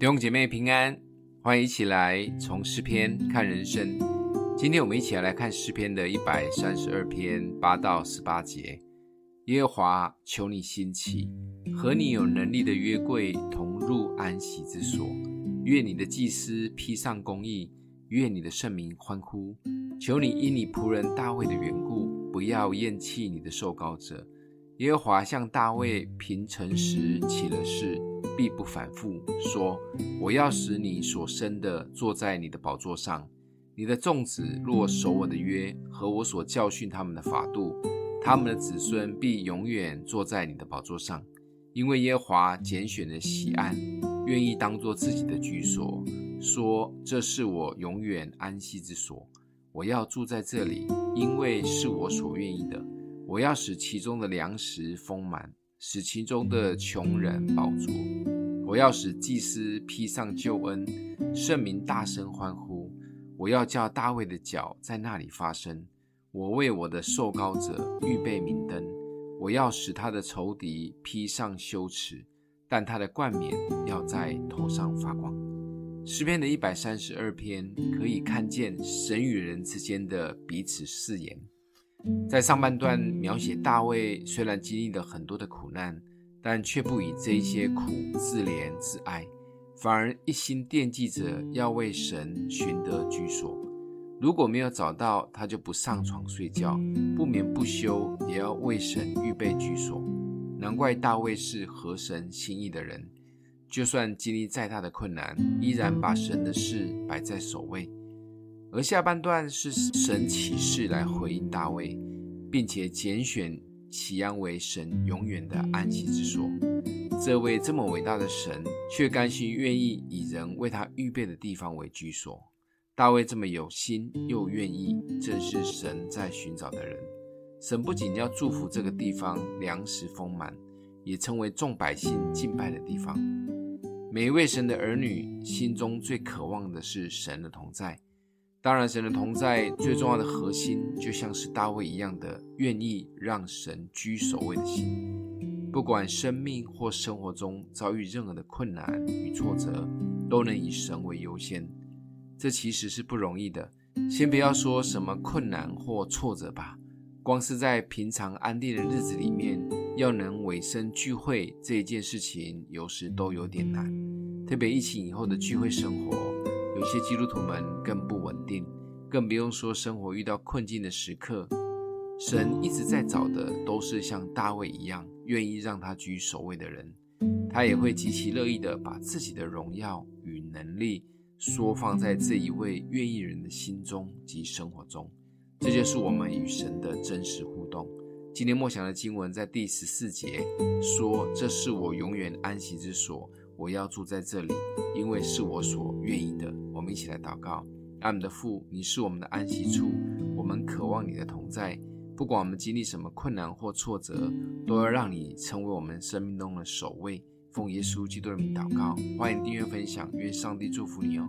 弟兄姐妹平安，欢迎一起来从诗篇看人生。今天我们一起来看诗篇的一百三十二篇八到十八节。耶和华，求你兴起，和你有能力的约柜同入安息之所。愿你的祭司披上公义，愿你的圣民欢呼。求你因你仆人大卫的缘故，不要厌弃你的受膏者。耶和华向大卫凭诚实起了誓。必不反复说：“我要使你所生的坐在你的宝座上，你的众子若守我的约和我所教训他们的法度，他们的子孙必永远坐在你的宝座上。因为耶和华拣选了锡安，愿意当作自己的居所，说：这是我永远安息之所。我要住在这里，因为是我所愿意的。我要使其中的粮食丰满。”使其中的穷人饱足。我要使祭司披上救恩，圣民大声欢呼。我要叫大卫的脚在那里发声。我为我的受膏者预备明灯。我要使他的仇敌披上羞耻，但他的冠冕要在头上发光。诗篇的一百三十二篇可以看见神与人之间的彼此誓言。在上半段描写大卫虽然经历了很多的苦难，但却不以这些苦自怜自哀，反而一心惦记着要为神寻得居所。如果没有找到，他就不上床睡觉，不眠不休，也要为神预备居所。难怪大卫是合神心意的人，就算经历再大的困难，依然把神的事摆在首位。而下半段是神启示来回应大卫，并且拣选锡安为神永远的安息之所。这位这么伟大的神，却甘心愿意以人为他预备的地方为居所。大卫这么有心又愿意，正是神在寻找的人。神不仅要祝福这个地方粮食丰满，也成为众百姓敬拜的地方。每一位神的儿女心中最渴望的是神的同在。当然，神的同在最重要的核心，就像是大卫一样的愿意让神居首位的心。不管生命或生活中遭遇任何的困难与挫折，都能以神为优先。这其实是不容易的。先不要说什么困难或挫折吧，光是在平常安定的日子里面，要能委身聚会这一件事情，有时都有点难。特别疫情以后的聚会生活。有些基督徒们更不稳定，更不用说生活遇到困境的时刻。神一直在找的都是像大卫一样愿意让他居首位的人，他也会极其乐意的把自己的荣耀与能力缩放在这一位愿意人的心中及生活中。这就是我们与神的真实互动。今天默想的经文在第十四节说：“这是我永远安息之所。”我要住在这里，因为是我所愿意的。我们一起来祷告：阿们的父，你是我们的安息处，我们渴望你的同在。不管我们经历什么困难或挫折，都要让你成为我们生命中的首位。奉耶稣基督的名祷告，欢迎订阅分享，愿上帝祝福你哦。